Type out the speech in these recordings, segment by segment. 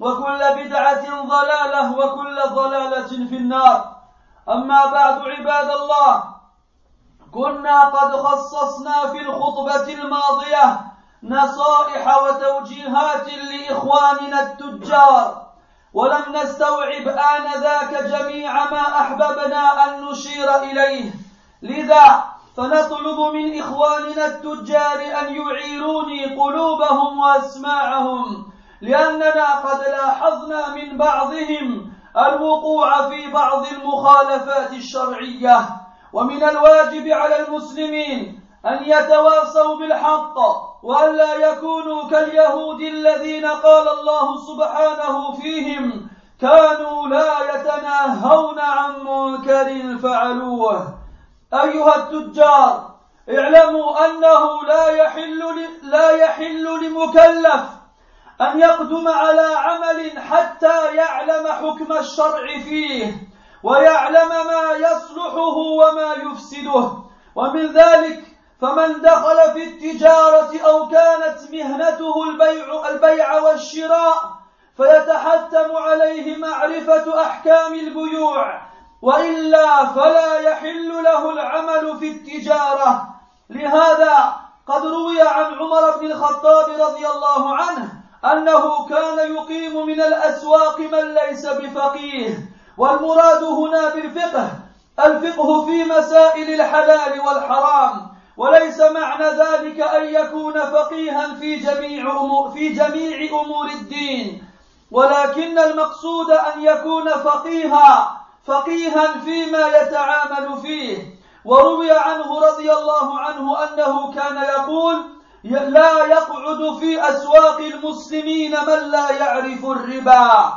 وكل بدعة ضلالة وكل ضلالة في النار. أما بعد عباد الله كنا قد خصصنا في الخطبة الماضية نصائح وتوجيهات لإخواننا التجار ولم نستوعب آنذاك جميع ما أحببنا أن نشير إليه. لذا فنطلب من إخواننا التجار أن يعيروني قلوبهم وأسماعهم لأننا قد لاحظنا من بعضهم الوقوع في بعض المخالفات الشرعية ومن الواجب على المسلمين أن يتواصوا بالحق وألا يكونوا كاليهود الذين قال الله سبحانه فيهم كانوا لا يتناهون عن منكر فعلوه أيها التجار اعلموا أنه لا يحل لا يحل لمكلف أن يقدم على عمل حتى يعلم حكم الشرع فيه ويعلم ما يصلحه وما يفسده. ومن ذلك فمن دخل في التجارة أو كانت مهنته البيع, البيع والشراء فيتحتم عليه معرفة أحكام البيوع. وإلا فلا يحل له العمل في التجارة. لهذا قد روي عن عمر بن الخطاب رضي الله عنه أنه كان يقيم من الأسواق من ليس بفقيه والمراد هنا بالفقه. الفقه في مسائل الحلال والحرام وليس معنى ذلك أن يكون فقيها في جميع أمور, في جميع أمور الدين. ولكن المقصود أن يكون فقيها فقيها فيما يتعامل فيه. وروي عنه رضي الله عنه أنه كان يقول لا يقعد في أسواق المسلمين من لا يعرف الربا.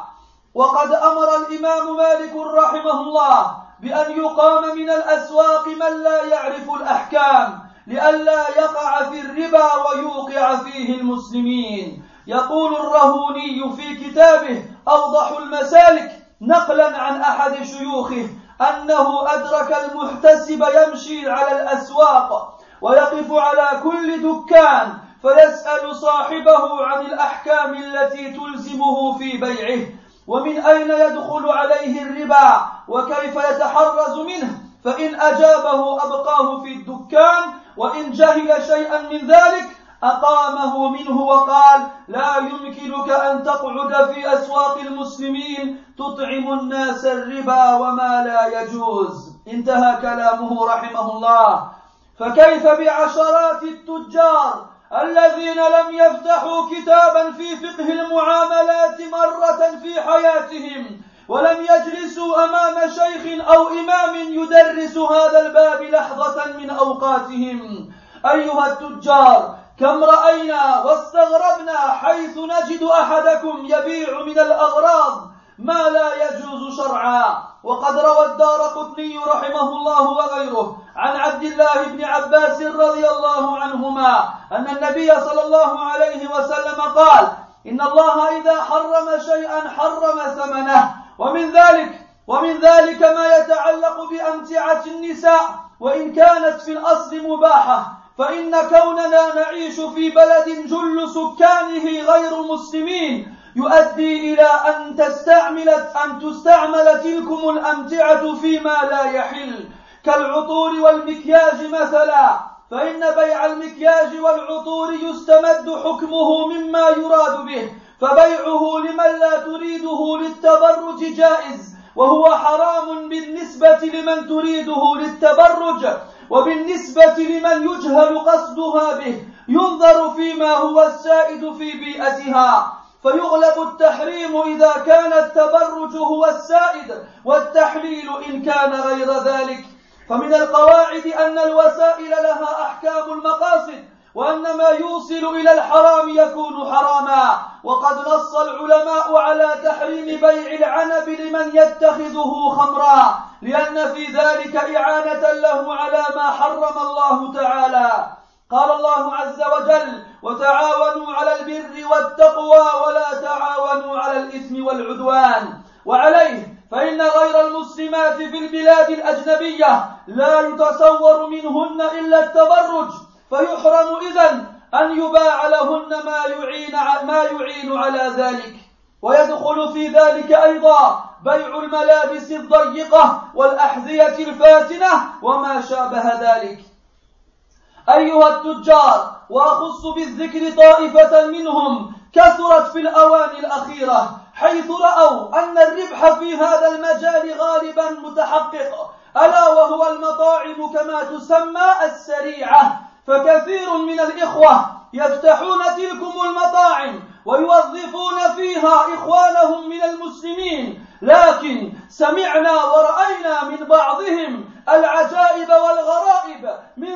وقد أمر الإمام مالك رحمه الله بأن يقام من الأسواق من لا يعرف الأحكام لئلا يقع في الربا ويوقع فيه المسلمين. يقول الرهوني في كتابه أوضح المسالك نقلا عن أحد شيوخه أنه أدرك المحتسب يمشي على الأسواق ويقف على كل دكان فيسأل صاحبه عن الأحكام التي تلزمه في بيعه. ومن أين يدخل عليه الربا؟ وكيف يتحرز منه؟ فإن أجابه أبقاه في الدكان وإن جهل شيئا من ذلك أقامه منه وقال لا يمكنك أن تقعد في أسواق المسلمين تطعم الناس الربا وما لا يجوز. انتهى كلامه رحمه الله. فكيف بعشرات التجار الذين لم يفتحوا كتابا في فقه المعاملات مرة في حياتهم ولم يجلسوا أمام شيخ أو إمام يدرس هذا الباب لحظة من أوقاتهم؟ أيها التجار كم رأينا واستغربنا حيث نجد أحدكم يبيع من الأغراض ما لا يجوز شرعا. وقد روى الدار قطني رحمه الله وغيره عن عبد الله بن عباس رضي الله عنهما أن النبي صلى الله عليه وسلم قال إن الله إذا حرم شيئا حرم ثمنه. ومن ذلك ومن ذلك ما يتعلق بأمتعة النساء. وإن كانت في الأصل مباحة فإن كوننا نعيش في بلد جل سكانه غير مسلمين يؤدي إلى أن تستعمل أن تستعمل تلكم الأمتعة فيما لا يحل. كالعطور والمكياج مثلا فإن بيع المكياج والعطور يستمد حكمه مما يراد به فبيعه لمن لا تريده للتبرج جائز وهو حرام بالنسبة لمن تريده للتبرج وبالنسبة لمن يجهل قصدها به. ينظر فيما هو السائد في بيئتها. فيغلب التحريم إذا كان التبرج هو السائد والتحليل إن كان غير ذلك. فمن القواعد أن الوسائل لها أحكام المقاصد وأن ما يوصل إلى الحرام يكون حراما. وقد نص العلماء على تحريم بيع العنب لمن يتخذه خمرا لأن في ذلك إعانة له على ما حرم الله تعالى. قال الله عز وجل وتعاونوا على البر والتقوى ولا تعاونوا على الإثم والعدوان وعليه فإن غير المسلمات في البلاد الأجنبية لا يتصور منهن إلا التبرج فيحرم إذن أن يباع لهن ما يعين ما يعين على ذلك ويدخل في ذلك أيضا بيع الملابس الضيقة والأحذية الفاتنة وما شابه ذلك أيها التجار وأخص بالذكر طائفة منهم كثرت في الأوان الأخيرة حيث رأوا أن الربح في هذا المجال غالبا متحقق ألا وهو المطاعم كما تسمى السريعة. فكثير من الإخوة يفتحون تلكم المطاعم ويوظفون فيها إخوانهم من المسلمين لكن سمعنا ورأينا من بعضهم العجائب والغرائب من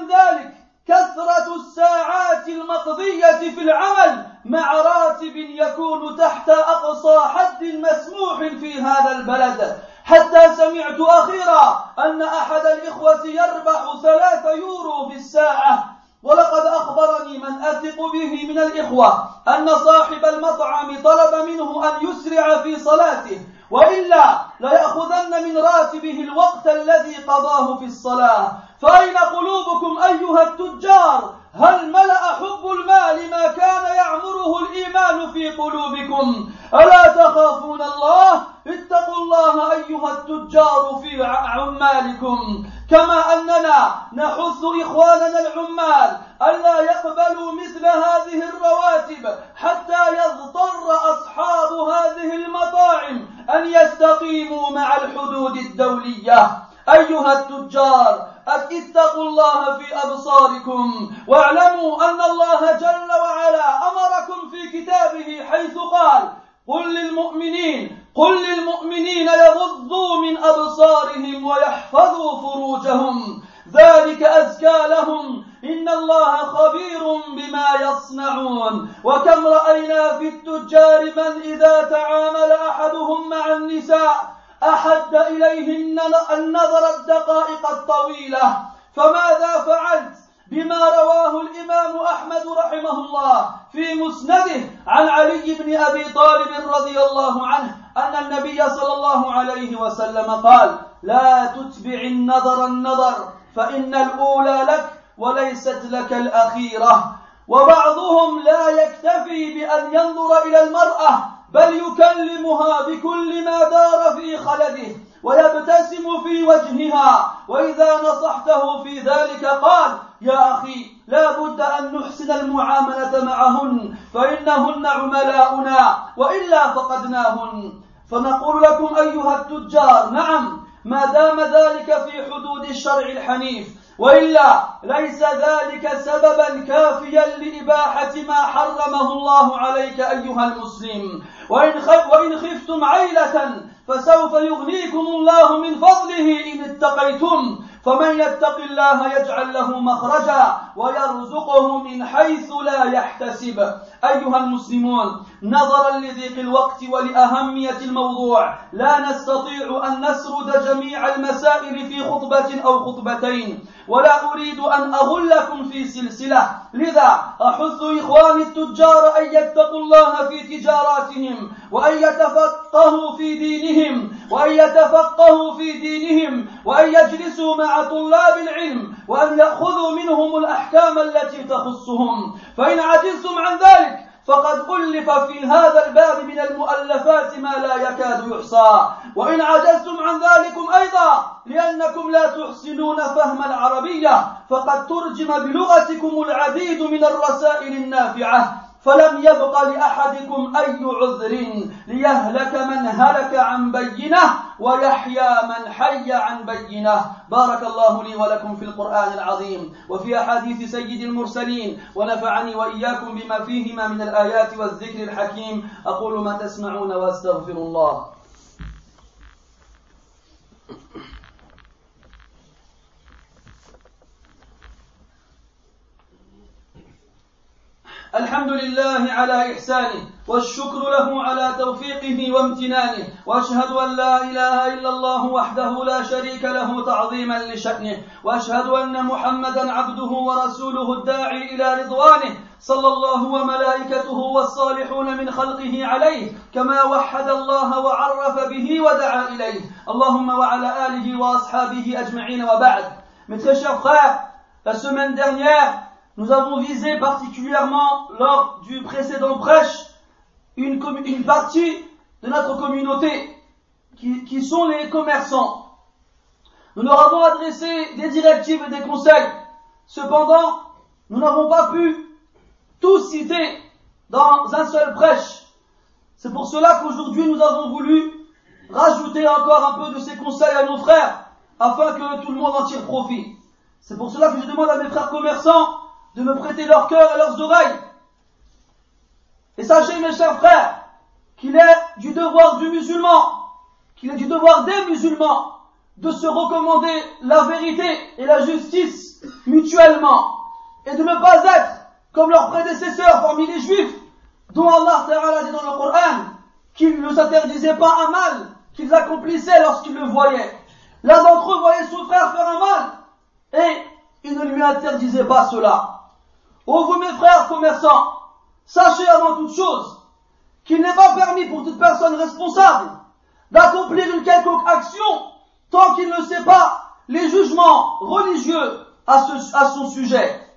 الساعات المقضية في العمل مع راتب يكون تحت أقصى حد مسموح في هذا البلد. حتى سمعت أخيرا أن أحد الإخوة يربح ثلاثة يورو في الساعة. ولقد أخبرني من أثق به من الإخوة أن صاحب المطعم طلب منه أن يسرع في صلاته وإلا ليأخذن من راتبه الوقت الذي قضاه في الصلاة. فأين قلوبكم أيها التجار؟ هل ملأ حب المال ما كان يعمره الإيمان في قلوبكم؟ ألا تخافون الله؟ اتقوا الله أيها التجار في عمالكم. كما أننا نحث إخواننا العمال ألا يقبلوا مثل هذه الرواتب حتى يضطر أصحاب هذه المطاعم أن يستقيموا مع الحدود الدولية. أيها التجار أتقوا الله في أبصاركم واعلموا أن الله جل وعلا أمركم في كتابه حيث قال قل للمؤمنين قل للمؤمنين يغضوا من أبصارهم ويحفظوا فروجهم ذلك أزكى لهم إن الله خبير بما يصنعون. وكم رأينا في التجار من إذا تعامل أحدهم مع النساء أحد إليهن النظر الدقائق الطويلة. فماذا فعلت؟ بما رواه الإمام أحمد رحمه الله في مسنده عن علي بن أبي طالب رضي الله عنه أن النبي صلى الله عليه وسلم قال لا تتبع النظر النظر فإن الأولى لك وليست لك الأخيرة. وبعضهم لا يكتفي بأن ينظر إلى المرأة بل يكلمها بكل ما دار في خلده ويبتسم في وجهها. وإذا نصحته في ذلك قال يا أخي لا بد أن نحسن المعاملة معهن فإنهن عملاؤنا وإلا فقدناهن. فنقول لكم أيها التجار نعم ما دام ذلك في حدود الشرع الحنيف وإلا ليس ذلك سببا كافيا لإباحة ما حرمه الله عليك أيها المسلم. وإن وإن خفتم عيلة فسوف يغنيكم الله من فضله إن اتقيتم. فمن يتق الله يجعل له مخرجا ويرزقه من حيث لا يحتسب. أيها المسلمون نظرا لضيق الوقت ولأهمية الموضوع لا نستطيع أن نسرد جميع المسائل في خطبة أو خطبتين ولا أريد أن أغلكم في سلسلة. لذا أحث إخواني التجار أن يتقوا الله في تجاراتهم وأن يتفقهوا في دينهم وأن يتفقهوا في دينهم وأن يجلسوا مع طلاب العلم وأن يأخذوا منهم الأحكام التي تخصهم. فإن عجزتم عن ذلك فقد ألف في هذا الباب من المؤلفات ما لا يكاد يحصى. وإن عجزتم عن ذلكم أيضا لأنكم لا تحسنون فهم العربية فقد ترجم بلغتكم العديد من الرسائل النافعة. فلم يبق لأحدكم أي عذر ليهلك من هلك عن بينة ويحيى من حي عن بينة. بارك الله لي ولكم في القرآن العظيم وفي أحاديث سيد المرسلين ونفعني وإياكم بما فيهما من الآيات والذكر الحكيم. أقول ما تسمعون وأستغفر الله. الحمد لله على إحسانه والشكر له على توفيقه وامتنانه وأشهد أن لا إله إلا الله وحده لا شريك له تعظيما لشأنه وأشهد أن محمدا عبده ورسوله الداعي إلى رضوانه صلى الله وملائكته والصالحون من خلقه عليه كما وحد الله وعرف به ودعا إليه. اللهم وعلى آله وأصحابه أجمعين وبعد. Mes très chers la semaine dernière, nous avons visé particulièrement lors du précédent prêche une, partie de notre communauté qui, qui sont les commerçants. Nous leur avons adressé des directives et des conseils. Cependant, nous n'avons pas pu tout citer dans un seul prêche. C'est pour cela qu'aujourd'hui nous avons voulu rajouter encore un peu de ces conseils à nos frères afin que tout le monde en tire profit. C'est pour cela que je demande à mes frères commerçants de me prêter leur cœur et leurs oreilles. Et sachez, mes chers frères, qu'il est du devoir du musulman, qu'il est du devoir des musulmans de se recommander la vérité et la justice mutuellement et de ne pas être comme leurs prédécesseurs parmi les juifs dont Allah Ta'ala dit dans le Coran qu'ils ne s'interdisaient pas un mal qu'ils accomplissaient lorsqu'ils le voyaient. L'un d'entre eux voyait son frère faire un mal et il ne lui interdisait pas cela. Ô vous mes frères commerçants, sachez avant toute chose qu'il n'est pas permis pour toute personne responsable d'accomplir une quelconque action tant qu'il ne sait pas les jugements religieux à, à son sujet.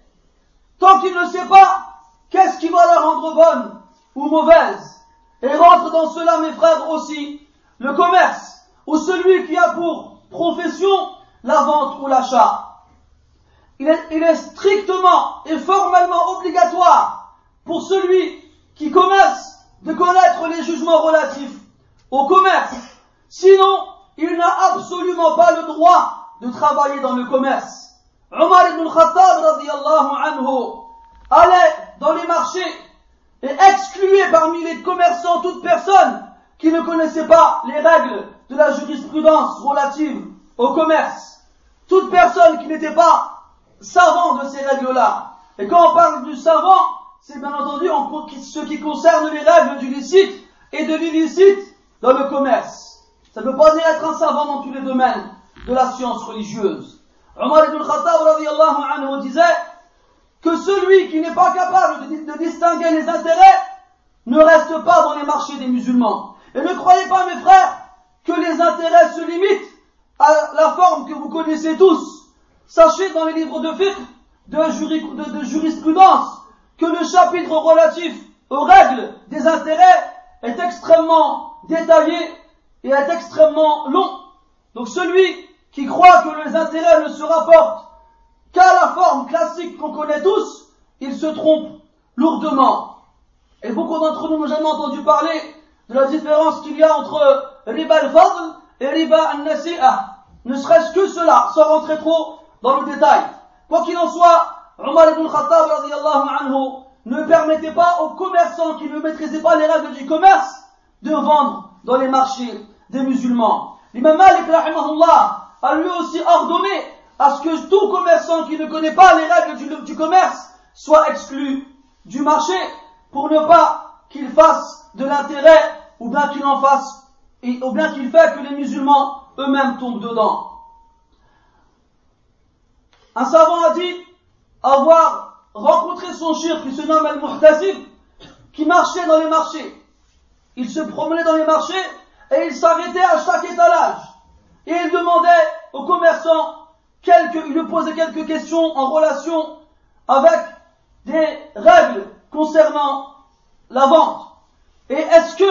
Tant qu'il ne sait pas qu'est-ce qui va la rendre bonne ou mauvaise. Et rentre dans cela, mes frères, aussi le commerce, ou celui qui a pour profession la vente ou l'achat il est, strictement et formellement obligatoire pour celui qui commerce de connaître les jugements relatifs au commerce. Sinon, il n'a absolument pas le droit de travailler dans le commerce. Omar ibn Khattab anhu allait dans les marchés et excluait parmi les commerçants toute personne qui ne connaissait pas les règles de la jurisprudence relative au commerce. Toute personne qui n'était pas savant de ces règles-là. Et quand on parle du savant, c'est bien entendu ce qui concerne les règles du licite et de l'illicite dans le commerce. Ça ne veut pas dire être un savant dans tous les domaines de la science religieuse. Omar ibn Khattab anhu disait que celui qui n'est pas capable de distinguer les intérêts ne reste pas dans les marchés des musulmans. Et ne croyez pas, mes frères, que les intérêts se limitent à la forme que vous connaissez tous, Sachez dans les livres de fiqh, de, jurisprudence, que le chapitre relatif aux règles des intérêts est extrêmement détaillé et est extrêmement long. Donc celui qui croit que les intérêts ne se rapportent qu'à la forme classique qu'on connaît tous, il se trompe lourdement. Et beaucoup d'entre nous n'ont jamais entendu parler de la différence qu'il y a entre riba al-fadl et riba al-nasi'ah. Ne serait-ce que cela, sans rentrer trop dans le détail. Quoi qu'il en soit, Omar ibn Khattab anhu, ne permettait pas aux commerçants qui ne maîtrisaient pas les règles du commerce de vendre dans les marchés des musulmans. L'imam Malik a lui aussi ordonné à ce que tout commerçant qui ne connaît pas les règles du, commerce soit exclu du marché pour ne pas qu'il fasse de l'intérêt ou bien qu'il en fasse, ou bien qu'il fait que les musulmans eux-mêmes tombent dedans. Un savant a dit avoir rencontré son shir qui se nomme Al-Muhtasib, qui marchait dans les marchés. Il se promenait dans les marchés et il s'arrêtait à chaque étalage. Et il demandait aux commerçants quelques, il lui posait quelques questions en relation avec des règles concernant la vente. Et est-ce que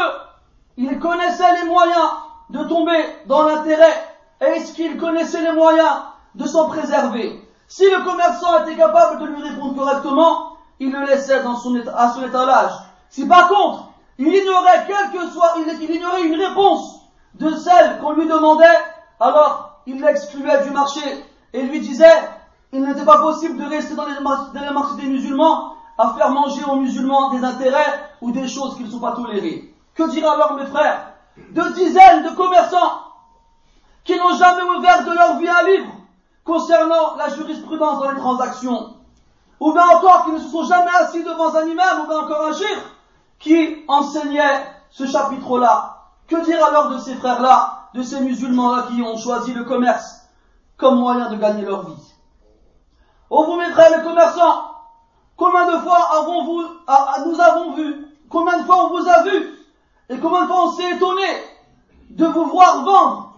il connaissait les moyens de tomber dans l'intérêt? Et est-ce qu'il connaissait les moyens de s'en préserver? Si le commerçant était capable de lui répondre correctement, il le laissait dans son, à son étalage. Si par contre, il ignorait quel que soit, il, ignorait une réponse de celle qu'on lui demandait, alors il l'excluait du marché et lui disait, il n'était pas possible de rester dans les, marchés des musulmans à faire manger aux musulmans des intérêts ou des choses qui ne sont pas tolérées. Que dira alors mes frères de dizaines de commerçants qui n'ont jamais ouvert de leur vie un livre concernant la jurisprudence dans les transactions, ou bien encore qui ne se sont jamais assis devant un imam, ou bien encore un qui enseignait ce chapitre-là. Que dire alors de ces frères-là, de ces musulmans-là qui ont choisi le commerce comme moyen de gagner leur vie? Oh vous mes frères les commerçants, combien de fois avons-vous, nous avons vu, combien de fois on vous a vu et combien de fois on s'est étonné de vous voir vendre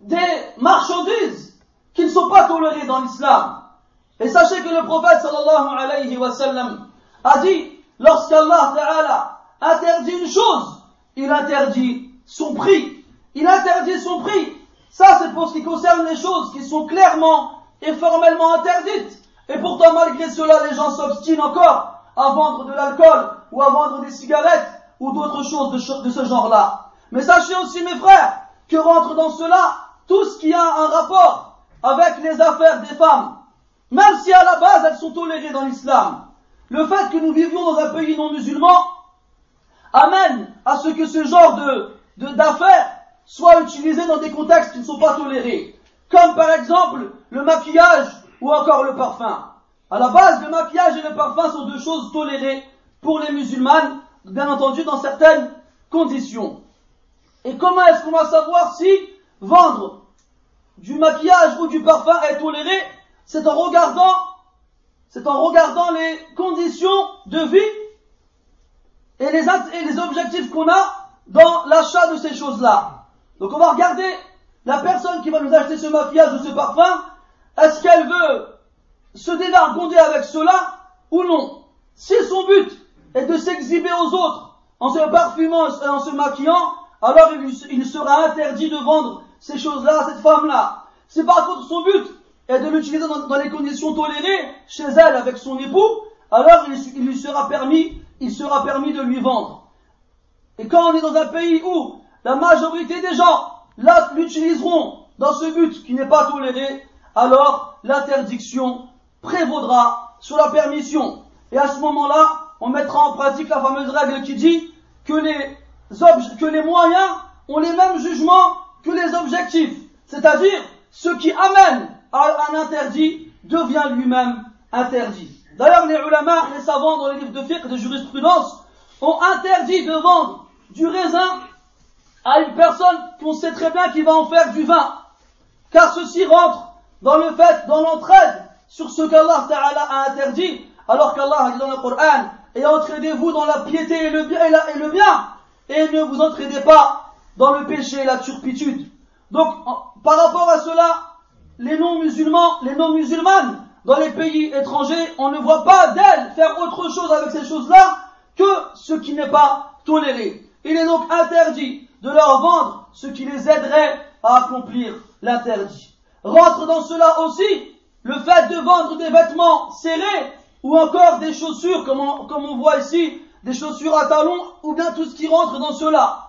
des marchandises qui ne sont pas tolérées dans l'islam. Et sachez que le prophète sallallahu alayhi wa sallam a dit, lorsqu'Allah ta'ala interdit une chose, il interdit son prix. Il interdit son prix. Ça, c'est pour ce qui concerne les choses qui sont clairement et formellement interdites. Et pourtant, malgré cela, les gens s'obstinent encore à vendre de l'alcool ou à vendre des cigarettes ou d'autres choses de, ce genre-là. Mais sachez aussi, mes frères, que rentre dans cela tout ce qui a un rapport avec les affaires des femmes. Même si à la base elles sont tolérées dans l'islam. Le fait que nous vivions dans un pays non musulman amène à ce que ce genre de, d'affaires soit utilisé dans des contextes qui ne sont pas tolérés. Comme par exemple le maquillage ou encore le parfum. À la base, le maquillage et le parfum sont deux choses tolérées pour les musulmanes bien entendu dans certaines conditions. Et comment est-ce qu'on va savoir si vendre du maquillage ou du parfum est toléré C'est en regardant, c'est en regardant les conditions de vie et les, objectifs qu'on a dans l'achat de ces choses-là. Donc on va regarder la personne qui va nous acheter ce maquillage ou ce parfum, est-ce qu'elle veut se dédargonder avec cela ou non? Si son but et de s'exhiber aux autres en se parfumant et en se maquillant, alors il, sera interdit de vendre ces choses-là cette femme-là. Si par contre son but est de l'utiliser dans, les conditions tolérées chez elle avec son époux, alors il, lui sera permis, il sera permis de lui vendre. Et quand on est dans un pays où la majorité des gens l'utiliseront dans ce but qui n'est pas toléré, alors l'interdiction prévaudra sur la permission. Et à ce moment-là, on mettra en pratique la fameuse règle qui dit que les moyens ont les mêmes jugements que les objectifs. C'est-à-dire, ce qui amène à un interdit devient lui-même interdit. D'ailleurs, les ulama, les savants dans les livres de fiqh, de jurisprudence, ont interdit de vendre du raisin à une personne qu'on sait très bien qu'il va en faire du vin. Car ceci rentre dans le fait, dans l'entraide sur ce qu'Allah Ta'ala a interdit, alors qu'Allah dit dans le Coran, et entraînez-vous dans la piété et le, bien, et, le bien, et ne vous entraînez pas dans le péché et la turpitude. Donc, par rapport à cela, les non-musulmans, les non-musulmanes, dans les pays étrangers, on ne voit pas d'elles faire autre chose avec ces choses-là que ce qui n'est pas toléré. Il est donc interdit de leur vendre ce qui les aiderait à accomplir l'interdit. Rentre dans cela aussi le fait de vendre des vêtements serrés ou encore des chaussures, comme on, comme on voit ici, des chaussures à talons, ou bien tout ce qui rentre dans cela.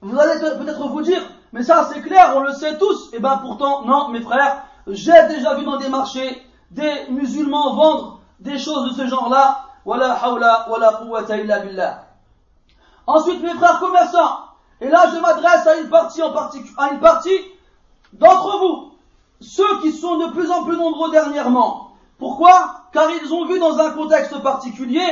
Vous allez peut-être vous dire, mais ça c'est clair, on le sait tous. Et eh bien pourtant, non, mes frères, j'ai déjà vu dans des marchés des musulmans vendre des choses de ce genre-là. Hawla illa billah. Ensuite, mes frères commerçants, et là je m'adresse à une partie en particulier, à une partie d'entre vous, ceux qui sont de plus en plus nombreux dernièrement. Pourquoi? Car ils ont vu dans un contexte particulier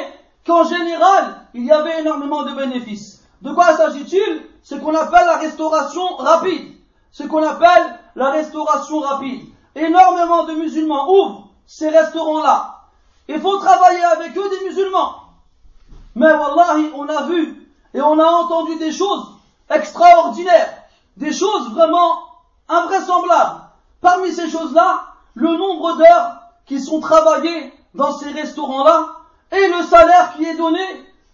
qu'en général, il y avait énormément de bénéfices. De quoi s'agit-il? Ce qu'on appelle la restauration rapide. Ce qu'on appelle la restauration rapide. Énormément de musulmans ouvrent ces restaurants-là. Il faut travailler avec eux des musulmans. Mais wallahi, on a vu et on a entendu des choses extraordinaires, des choses vraiment invraisemblables. Parmi ces choses-là, le nombre d'heures qui sont travaillées dans ces restaurants-là et le salaire qui est donné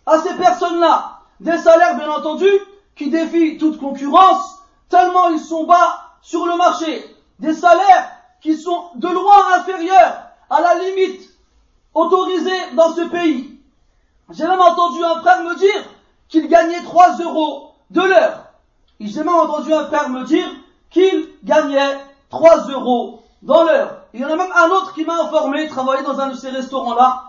à ces personnes-là. Des salaires, bien entendu, qui défient toute concurrence, tellement ils sont bas sur le marché. Des salaires qui sont de loin inférieurs à la limite autorisée dans ce pays. J'ai même entendu un frère me dire qu'il gagnait 3 euros de l'heure. J'ai même entendu un frère me dire qu'il gagnait 3 euros dans l'heure. Il y en a même un autre qui m'a informé, travaillait dans un de ces restaurants-là,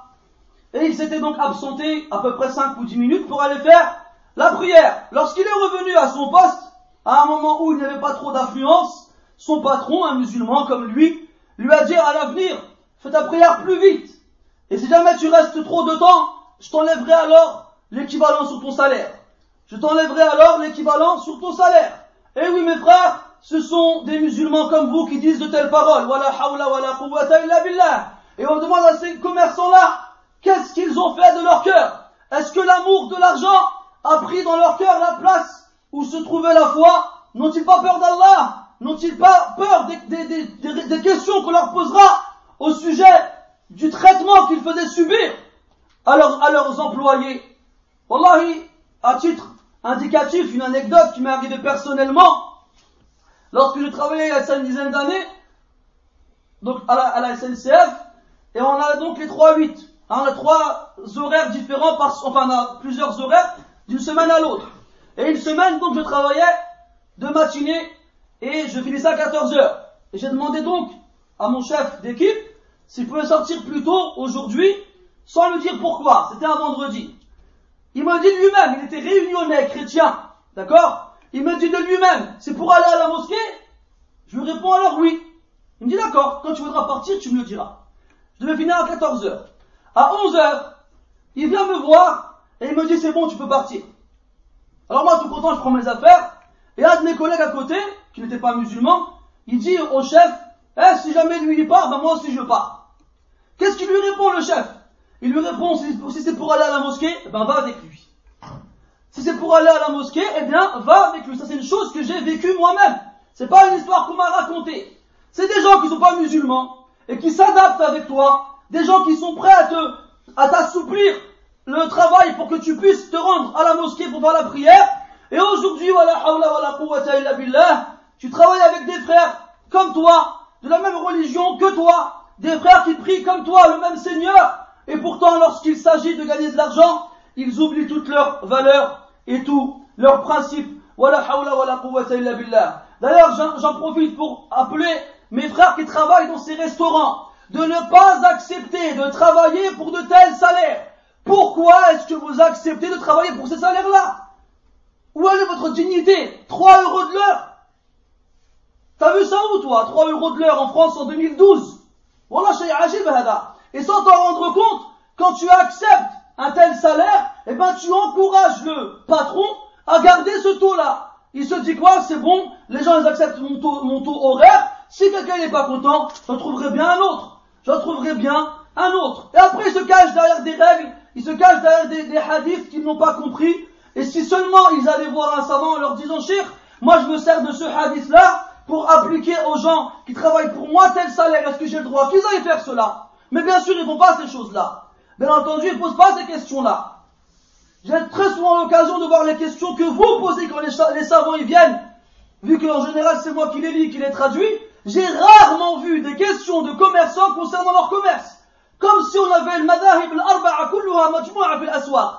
et il s'était donc absenté à peu près 5 ou 10 minutes pour aller faire la prière. Lorsqu'il est revenu à son poste, à un moment où il n'y avait pas trop d'influence, son patron, un musulman comme lui, lui a dit à l'avenir, fais ta prière plus vite. Et si jamais tu restes trop de temps, je t'enlèverai alors l'équivalent sur ton salaire. Je t'enlèverai alors l'équivalent sur ton salaire. Et oui, mes frères, ce sont des musulmans comme vous qui disent de telles paroles. Et on demande à ces commerçants-là, qu'est-ce qu'ils ont fait de leur cœur? Est-ce que l'amour de l'argent a pris dans leur cœur la place où se trouvait la foi. N'ont-ils pas peur d'Allah? N'ont-ils pas peur des, questions qu'on leur posera au sujet du traitement qu'ils faisaient subir à leurs, à leurs employés? Wallahi, à titre indicatif, une anecdote qui m'est arrivée personnellement, lorsque je travaillais il y a une dizaine d'années, donc à la, SNCF, et on a donc les 3-8. Hein, on a trois horaires différents, par, enfin on a plusieurs horaires d'une semaine à l'autre. Et une semaine, donc je travaillais de matinée et je finissais à 14 heures. Et j'ai demandé donc à mon chef d'équipe s'il pouvait sortir plus tôt aujourd'hui sans lui dire pourquoi. C'était un vendredi. Il m'a dit lui-même, il était réunionnais, chrétien, d'accord? Il me dit de lui-même, c'est pour aller à la mosquée? Je lui réponds alors oui. Il me dit d'accord, quand tu voudras partir, tu me le diras. Je devais finir à 14 heures. À 11 heures, il vient me voir et il me dit c'est bon, tu peux partir. Alors moi, tout content, je prends mes affaires et un de mes collègues à côté, qui n'était pas musulman, il dit au chef, eh, si jamais lui il part, ben moi aussi je pars. Qu'est-ce qu'il lui répond le chef? Il lui répond, si c'est pour aller à la mosquée, eh ben va avec lui. Si c'est pour aller à la mosquée, eh bien va avec lui. Ça c'est une chose que j'ai vécue moi-même. C'est pas une histoire qu'on m'a racontée. C'est des gens qui sont pas musulmans et qui s'adaptent avec toi, des gens qui sont prêts à te, à t'assouplir le travail pour que tu puisses te rendre à la mosquée pour faire la prière. Et aujourd'hui, tu travailles avec des frères comme toi, de la même religion que toi, des frères qui prient comme toi, le même Seigneur, et pourtant lorsqu'il s'agit de gagner de l'argent, ils oublient toutes leurs valeurs et tous leurs principes. D'ailleurs, j'en profite pour appeler mes frères qui travaillent dans ces restaurants de ne pas accepter de travailler pour de tels salaires. Pourquoi est-ce que vous acceptez de travailler pour ces salaires-là? Où est votre dignité? 3 euros de l'heure T'as vu ça où toi? 3 euros de l'heure en France en 2012 Et sans t'en rendre compte, quand tu acceptes un tel salaire, eh ben tu encourages le patron à garder ce taux-là. Il se dit quoi? C'est bon, les gens acceptent mon taux, mon taux horaire. Si quelqu'un n'est pas content, j'en trouverai bien un autre. J'en trouverai bien un autre. Et après il se cache derrière des règles, il se cache derrière des, hadiths qu'ils n'ont pas compris. Et si seulement ils allaient voir un savant en leur disant, cher, moi je me sers de ce hadith-là pour appliquer aux gens qui travaillent pour moi tel salaire, est-ce que j'ai le droit qu'ils aillent faire cela? Mais bien sûr, ils ne font pas ces choses-là. Bien entendu, ils ne posent pas ces questions-là. J'ai très souvent l'occasion de voir les questions que vous posez quand les, savants y viennent. Vu qu'en général, c'est moi qui les lis, qui les traduis. J'ai rarement vu des questions de commerçants concernant leur commerce. Comme si on avait le madahib al-arba'a kulluha majmu'a fil aswaq.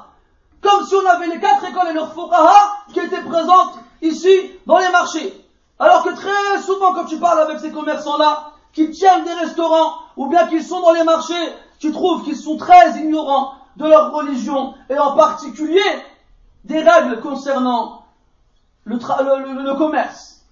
Comme si on avait les quatre écoles et leurs fuqaha qui étaient présentes ici dans les marchés. Alors que très souvent quand tu parles avec ces commerçants-là, qui tiennent des restaurants, ou bien qu'ils sont dans les marchés, tu trouves qu'ils sont très ignorants de leur religion, et en particulier des règles concernant le, commerce.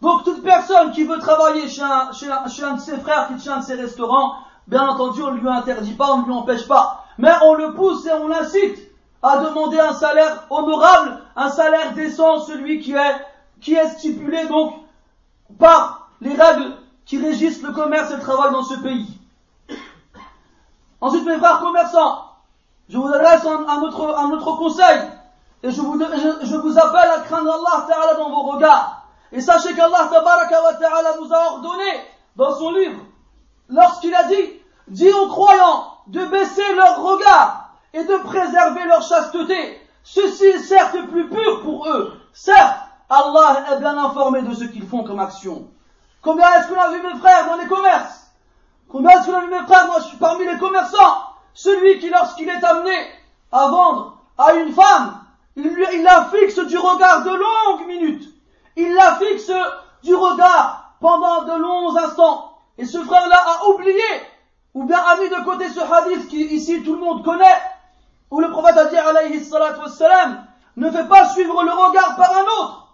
Donc toute personne qui veut travailler chez un, chez, un, un, de ses frères qui tient de ses restaurants, bien entendu on ne lui interdit pas, on ne lui empêche pas, mais on le pousse et on l'incite à demander un salaire honorable, un salaire décent, celui qui est, qui est stipulé donc par les règles qui régissent le commerce et le travail dans ce pays. Ensuite, mes frères commerçants, je vous adresse un, autre, un autre conseil et je vous, je, je vous appelle à craindre Allah Ta'ala dans vos regards. Et sachez qu'Allah Ta'ala vous a ordonné dans son livre, lorsqu'il a dit, dit aux croyants de baisser leur regard et de préserver leur chasteté. Ceci est certes plus pur pour eux. Certes, Allah est bien informé de ce qu'ils font comme action. Combien est-ce qu'on a vu mes frères dans les commerces? Combien est-ce qu'on a vu mes frères Moi, je suis parmi les commerçants? Celui qui, lorsqu'il est amené à vendre à une femme, il, la fixe du regard de longues minutes. Il la fixe du regard pendant de longs instants. Et ce frère-là a oublié, ou bien a mis de côté ce hadith qui ici tout le monde connaît, où le prophète a dit alayhi salatu wassalam, ne fais pas suivre le regard par un autre,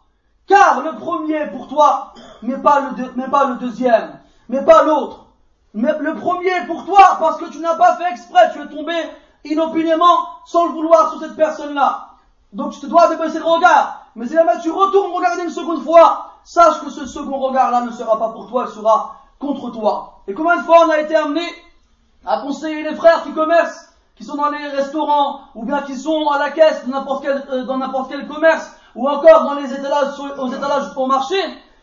car le premier pour toi, mais pas le, deuxième, mais pas l'autre. Mais le premier pour toi, parce que tu n'as pas fait exprès, tu es tombé inopinément, sans le vouloir, sur cette personne-là. Donc tu te dois de baisser le regard. Mais si jamais tu retournes regarder une seconde fois, sache que ce second regard-là ne sera pas pour toi, il sera contre toi. Et combien de fois on a été amené à conseiller les frères qui commercent, qui sont dans les restaurants, ou bien qui sont à la caisse n'importe quel, euh, dans n'importe quel commerce, ou encore dans les étalages, aux étalages au marché,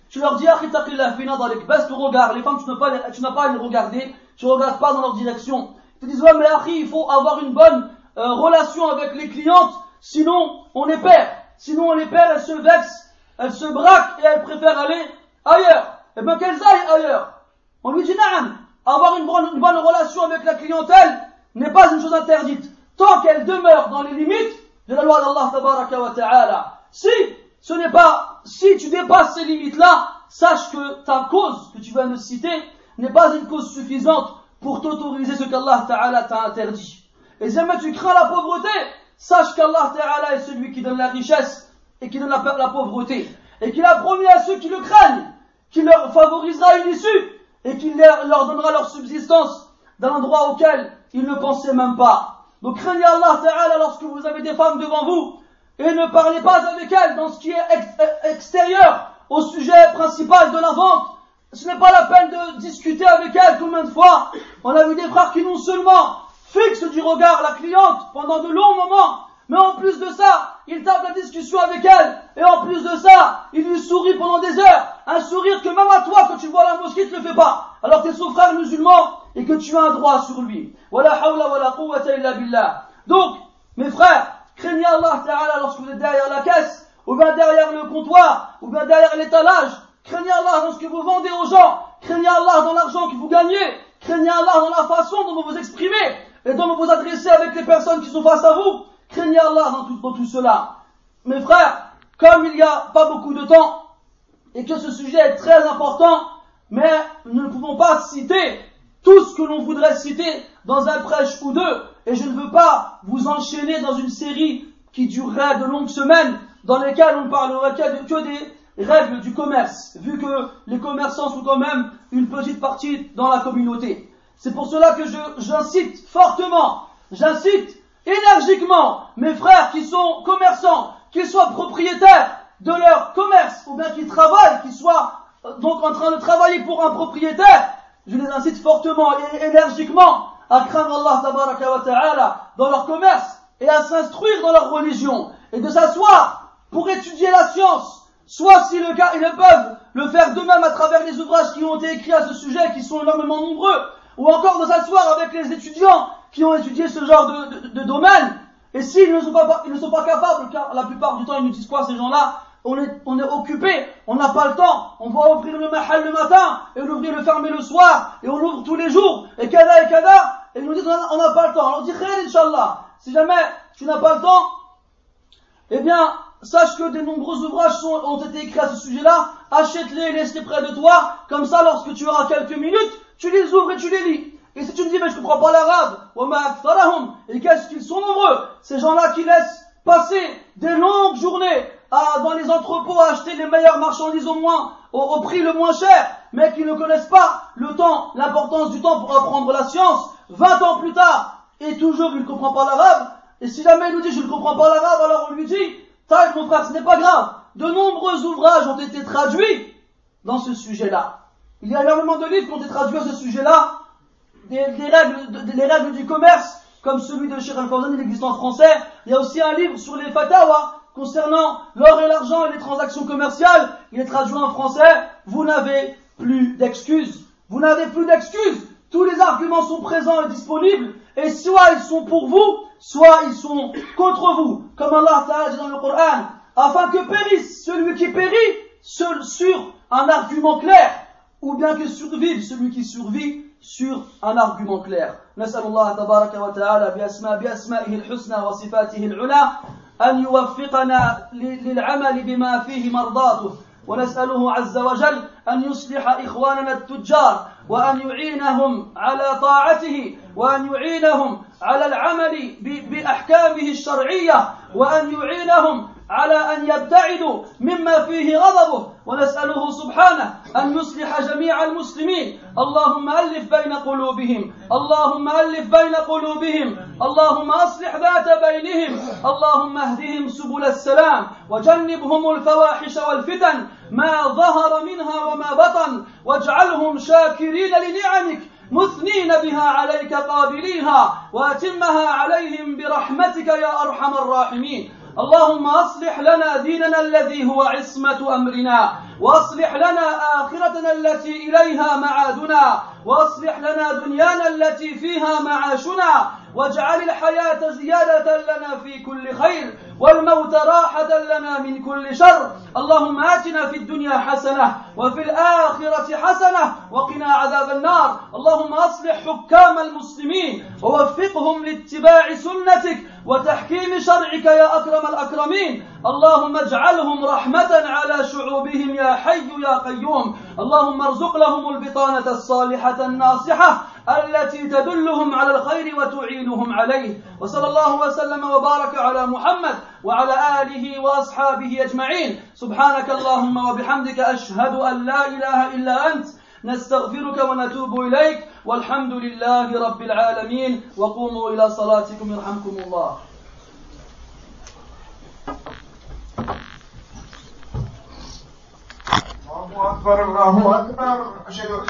tu leur dis, baisse ton regard, les femmes, tu n'as pas, tu n'as pas à les regarder, tu ne regardes pas dans leur direction. Ils te disent, ouais, mais il faut avoir une bonne euh, relation avec les clientes, sinon on les perd. Sinon on les perd, elles se vexent, elles se braquent et elles préfèrent aller ailleurs. Et eh bien qu'elles aillent ailleurs. On lui dit, naam, avoir une bonne, relation avec la clientèle n'est pas une chose interdite, tant qu'elle demeure dans les limites de la loi d'Allah wa ta'ala. Si ce n'est pas, si tu dépasses ces limites-là, sache que ta cause que tu viens de citer n'est pas une cause suffisante pour t'autoriser ce qu'Allah Ta'ala t'a interdit. Et si jamais tu crains la pauvreté, sache qu'Allah Ta'ala est celui qui donne la richesse et qui donne la, la pauvreté. Et qu'il a promis à ceux qui le craignent qu'il leur favorisera une issue et qu'il leur donnera leur subsistance dans endroit auquel ils ne pensaient même pas. Donc craignez Allah Ta'ala lorsque vous avez des femmes devant vous et ne parlez pas avec elles dans ce qui est extérieur au sujet principal de la vente. Ce n'est pas la peine de discuter avec elles combien de fois. On a vu des frères qui non seulement fixent du regard la cliente pendant de longs moments, mais en plus de ça, il tape la discussion avec elle, et en plus de ça, il lui sourit pendant des heures, un sourire que même à toi, quand tu vois la mosquée, tu ne le fais pas, alors que es son frère musulman, et que tu as un droit sur lui. Donc, mes frères, Craignez Allah Ta'ala lorsque vous êtes derrière la caisse, ou bien derrière le comptoir, ou bien derrière l'étalage. Craignez Allah dans ce que vous vendez aux gens. Craignez Allah dans l'argent que vous gagnez. Craignez Allah dans la façon dont vous vous exprimez et dont vous vous adressez avec les personnes qui sont face à vous. Craignez Allah dans tout, cela. Mes frères, comme il n'y a pas beaucoup de temps et que ce sujet est très important, mais nous ne pouvons pas citer tout ce que l'on voudrait citer dans un prêche ou deux, et je ne veux pas vous enchaîner dans une série qui durerait de longues semaines, dans lesquelles on parlerait que des règles du commerce, vu que les commerçants sont quand même une petite partie dans la communauté. C'est pour cela que j'incite fortement, j'incite énergiquement mes frères qui sont commerçants, qu'ils soient propriétaires de leur commerce, ou bien qui travaillent, qui soient euh, donc en train de travailler pour un propriétaire, je les incite fortement et énergiquement à craindre Allah ta'ala dans leur commerce et à s'instruire dans leur religion et de s'asseoir pour étudier la science, soit si le cas, ils le peuvent le faire d'eux-mêmes à travers les ouvrages qui ont été écrits à ce sujet, qui sont énormément nombreux, ou encore de s'asseoir avec les étudiants qui ont étudié ce genre de, de, domaine, et s'ils ne sont pas, ils ne sont pas capables, car la plupart du temps ils nous disent quoi ces gens-là. On est, on est occupé, on n'a pas le temps, on doit ouvrir le mahal le matin, et l'ouvrir le fermer le soir, et on l'ouvre tous les jours, et kada et kada, et ils nous disent on n'a pas le temps. Alors on dit rien, Inch'Allah. Si jamais tu n'as pas le temps, eh bien, sache que des nombreux ouvrages ont été écrits à ce sujet-là, achète-les, laisse-les près de toi, comme ça, lorsque tu auras quelques minutes, tu les ouvres et tu les lis. Et si tu me dis, mais je comprends pas l'arabe, et qu'est-ce qu'ils sont nombreux, ces gens-là qui laissent passer des longues journées dans les entrepôts à acheter les meilleures marchandises au moins, au, prix le moins cher, mais qui ne connaissent pas le temps, l'importance du temps pour apprendre la science, 20 ans plus tard, et toujours il ne comprend pas l'arabe, Et si jamais il nous dit je ne comprends pas l'arabe, alors on lui dit, taille mon frère, ce n'est pas grave. De nombreux ouvrages ont été traduits dans ce sujet-là. Il y a énormément de livres qui ont été traduits à ce sujet-là, des, règles, les règles du commerce, comme celui de Sheikh Al-Fawzan, il existe en français. Il y a aussi un livre sur les fatawa concernant l'or et l'argent et les transactions commerciales. Il est traduit en français. Vous n'avez plus d'excuses. Vous n'avez plus d'excuses. Tous les arguments sont présents et disponibles. Et soit ils sont pour vous, soit ils sont contre vous. Comme Allah Ta'ala dit dans le Coran. Afin que périsse celui qui périt sur un argument clair. Ou bien que survive celui qui survit sur un argument clair. نسأل الله تبارك وتعالى بأسماء بأسمائه الحسنى وصفاته العلى أن يوفقنا للعمل بما فيه مرضاته ونسأله عز وجل أن يصلح إخواننا التجار وأن يعينهم على طاعته وأن يعينهم على العمل بأحكامه الشرعية وأن يعينهم على أن يبتعدوا مما فيه غضبه ونسأله سبحانه أن يصلح جميع المسلمين. اللهم ألف بين قلوبهم اللهم ألف بين قلوبهم اللهم أصلح ذات بينهم اللهم اهدهم سبل السلام وجنبهم الفواحش والفتن ما ظهر منها وما بطن واجعلهم شاكرين لنعمك مثنين بها عليك قابليها وأتمها عليهم برحمتك يا أرحم الراحمين. اللهم أصلح لنا ديننا الذي هو عصمة أمرنا وأصلح لنا آخرتنا التي إليها معادنا وأصلح لنا دنيانا التي فيها معاشنا. واجعل الحياة زيادة لنا في كل خير والموت راحة لنا من كل شر. اللهم آتنا في الدنيا حسنة وفي الآخرة حسنة وقنا عذاب النار. اللهم أصلح حكام المسلمين ووفقهم لاتباع سنتك وتحكيم شرعك يا أكرم الأكرمين. اللهم اجعلهم رحمة على شعوبهم يا حي يا قيوم. اللهم ارزق لهم البطانة الصالحة الناصحة التي تدلهم على الخير وتعينهم عليه. وصلى الله وسلم وبارك على محمد وعلى آله وأصحابه أجمعين. سبحانك اللهم وبحمدك أشهد أن لا إله إلا أنت. نستغفرك ونتوب إليك. والحمد لله رب العالمين. وقوموا إلى صلاتكم يرحمكم الله. الله أكبر الله أكبر. أشهد